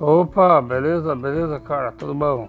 Opa, beleza, beleza, cara, tudo bom?